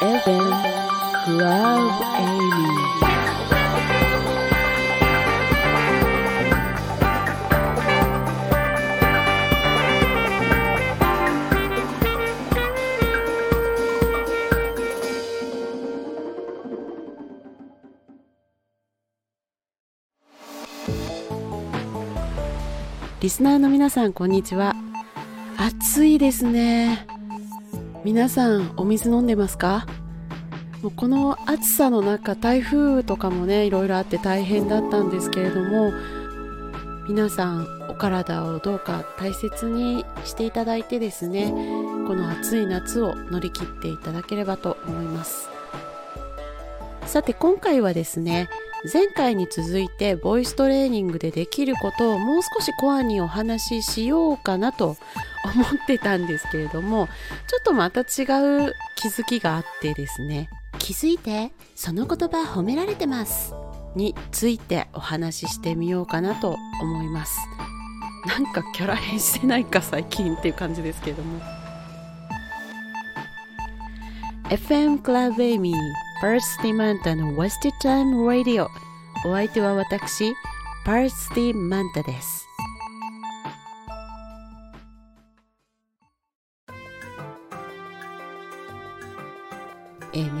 FM Club Amy リスナーの皆さんこんにちは。暑いですね。皆さんお水飲んでますか？もうこの暑さの中台風とかもねいろいろあって大変だったんですけれども皆さんお体をどうか大切にしていただいてですねこの暑い夏を乗り切っていただければと思います。さて今回はですね前回に続いてボイストレーニングでできることをもう少しコアにお話ししようかなと思ってたんですけれどもちょっとまた違う気づきがあってですね。気づいてその言葉褒められてます。についてお話ししてみようかなと思います。なんかキャラ変してないか最近っていう感じですけれども。FM Club Amy パースティマンタの Wasted Time Radio お相手は私パースティマンタです。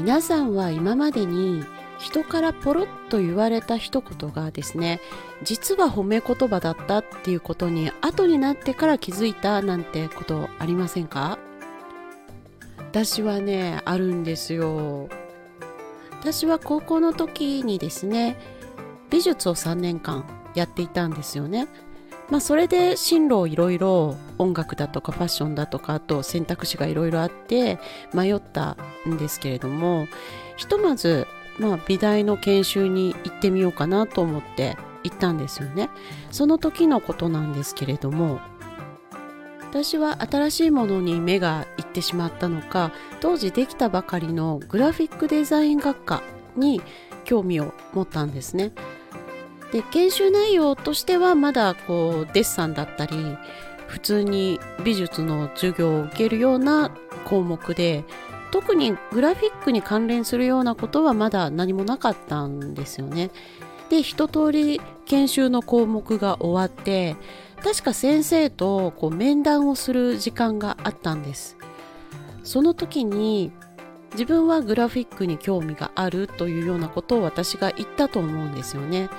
皆さんは今までに人からポロッと言われた一言がですね実は褒め言葉だったっていうことに後になってから気づいたなんてことありませんか？私はねあるんですよ。私は高校の時にですね美術を3年間やっていたんですよね。まあそれで進路をいろいろ音楽だとかファッションだとかあと選択肢がいろいろあって迷ったんですけれどもひとまずまあ美大の研修に行ってみようかなと思って行ったんですよね。その時のことなんですけれども私は新しいものに目がいってしまったのか当時できたばかりのグラフィックデザイン学科に興味を持ったんですね。で研修内容としてはまだこうデッサンだったり普通に美術の授業を受けるような項目で特にグラフィックに関連するようなことはまだ何もなかったんですよね。で一通り研修の項目が終わって確か先生とこう面談をする時間があったんです。その時に自分はグラフィックに興味があるというようなことを私が言ったと思うんですよね。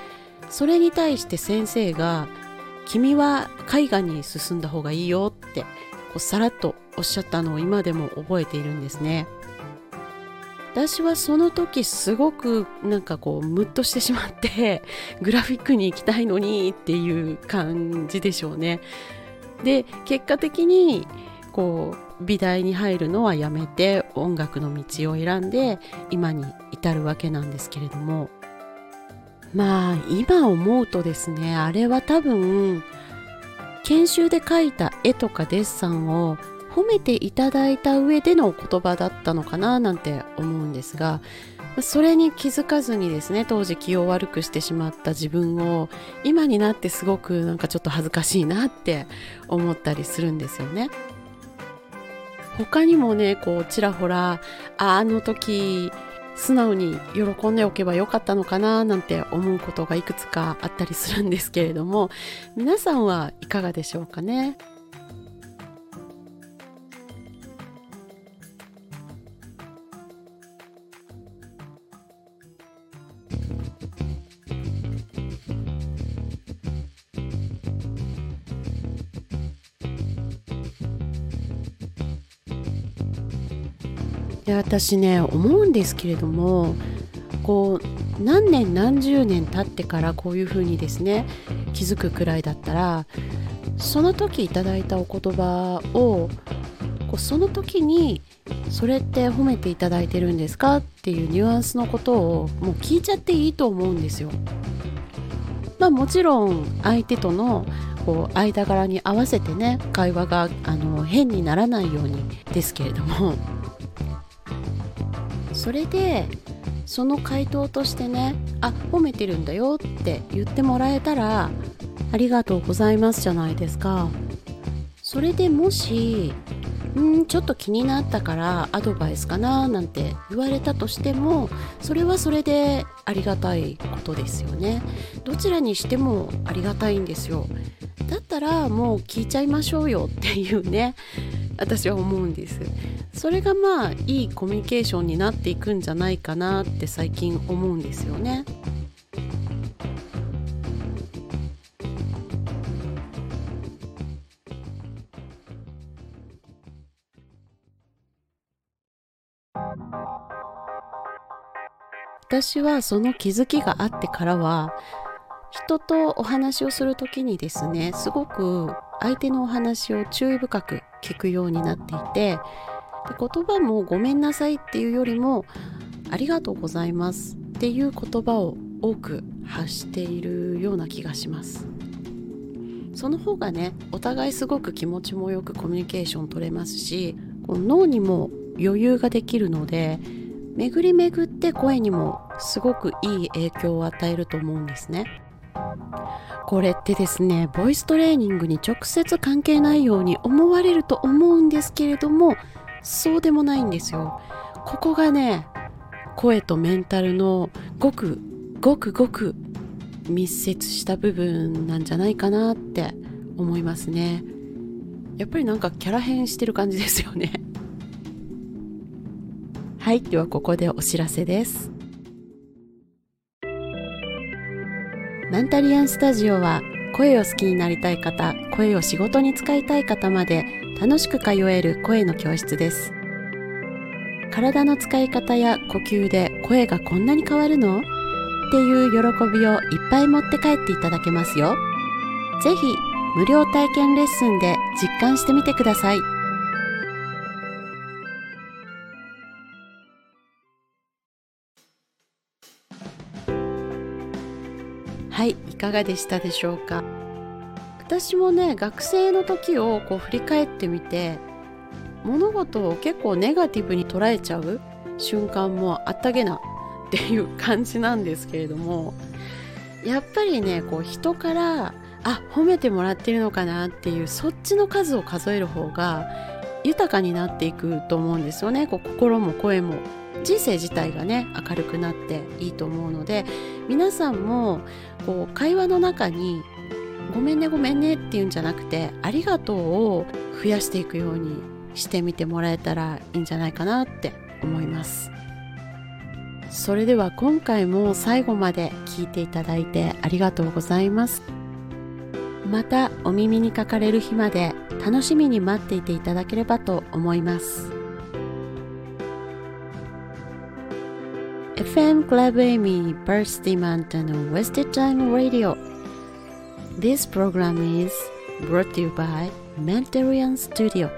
それに対して先生が「君は絵画に進んだ方がいいよ」ってこうさらっとおっしゃったのを今でも覚えているんですね。私はその時すごくなんかこうムッとしてしまって グラフィックに行きたいのにっていう感じでしょうね。で結果的にこう美大に入るのはやめて音楽の道を選んで今に至るわけなんですけれども。まあ今思うとですねあれは多分研修で描いた絵とかデッサンを褒めていただいた上での言葉だったのかななんて思うんですがそれに気づかずにですね当時気を悪くしてしまった自分を今になってすごくなんかちょっと恥ずかしいなって思ったりするんですよね。他にもねこうちらほらああの時素直に喜んでおけばよかったのかななんて思うことがいくつかあったりするんですけれども皆さんはいかがでしょうかね？で私ね思うんですけれどもこう何年何十年経ってからこういうふうにですね気づくくらいだったらその時いただいたお言葉をこうその時にそれって褒めていただいてるんですか？っていうニュアンスのことをもう聞いちゃっていいと思うんですよ。まあもちろん相手とのこう間柄に合わせてね会話があの変にならないようにですけれどもそれでその回答としてねあ褒めてるんだよって言ってもらえたらありがとうございますじゃないですか。それでもしんちょっと気になったからアドバイスかななんて言われたとしてもそれはそれでありがたいことですよね。どちらにしてもありがたいんですよ。だったらもう聞いちゃいましょうよっていうね私は思うんです。それがまあいいコミュニケーションになっていくんじゃないかなって最近思うんですよね。私はその気づきがあってからは人とお話をする時にですねすごく相手のお話を注意深く聞くようになっていてで言葉も「ごめんなさい」っていうよりも「ありがとうございます」っていう言葉を多く発しているような気がします。その方がねお互いすごく気持ちもよくコミュニケーション取れますしこの脳にも余裕ができるので巡り巡って声にもすごくいい影響を与えると思うんですね。これってですねボイストレーニングに直接関係ないように思われると思うんですけれどもそうでもないんですよ。ここがね声とメンタルのごくごくごく密接した部分なんじゃないかなって思いますね。やっぱりなんかキャラ変してる感じですよね。はいではここでお知らせです。マンタリアンスタジオは声を好きになりたい方声を仕事に使いたい方まで楽しく通える声の教室です。体の使い方や呼吸で声がこんなに変わるの？っていう喜びをいっぱい持って帰っていただけますよ。ぜひ無料体験レッスンで実感してみてください。はいいかがでしたでしょうか？私もね学生の時をこう振り返ってみて物事を結構ネガティブに捉えちゃう瞬間もあったげなっていう感じなんですけれどもやっぱりねこう人からあ褒めてもらってるのかなっていうそっちの数を数える方が豊かになっていくと思うんですよね。こう心も声も人生自体がね明るくなっていいと思うので皆さんもこう会話の中に「ごめんねごめんね」っていうんじゃなくて「ありがとう」を増やしていくようにしてみてもらえたらいいんじゃないかなって思います。それでは今回も最後まで聞いていただいてありがとうございます。またお耳にかかれる日まで楽しみに待っていていただければと思います。FM Club Amy Birthday Mountain Wasted Time Radio. This program is brought to you by Mentarian Studio.